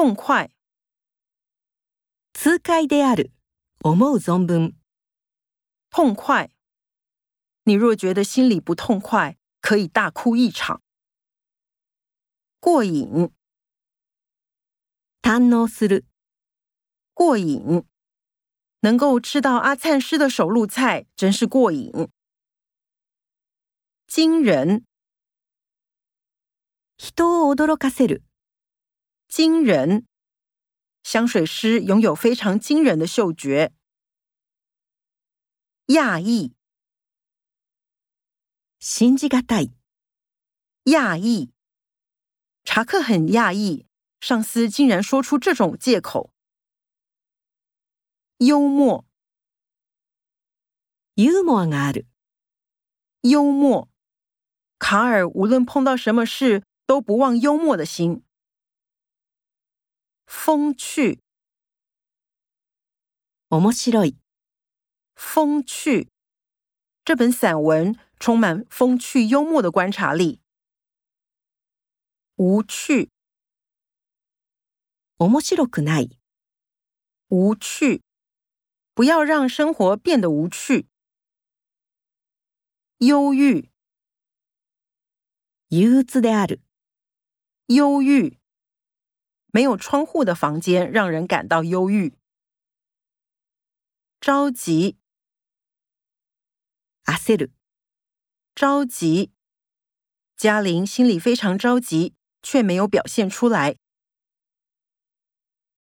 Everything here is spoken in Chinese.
痛快，である思う存分。痛快，你若觉得心里不痛快，可以大哭一场。过瘾，たのする。过瘾，能够吃到阿灿师的手露菜，真是过瘾。驚人，人を驚かせる。惊人，香水师拥有非常惊人的嗅觉。讶异，心机咖带，讶异，查克很讶异，上司竟然说出这种借口。幽默，幽默ある。幽默，卡尔无论碰到什么事都不忘幽默的心。风趣，面白い。风趣，这本散文充满风趣幽默的观察力。无趣，面白いがない。无趣，不要让生活变得无趣。忧郁，憂鬱である。忧郁。没有窗户的房间让人感到忧郁。着急，阿塞鲁着急。嘉玲心里非常着急，却没有表现出来。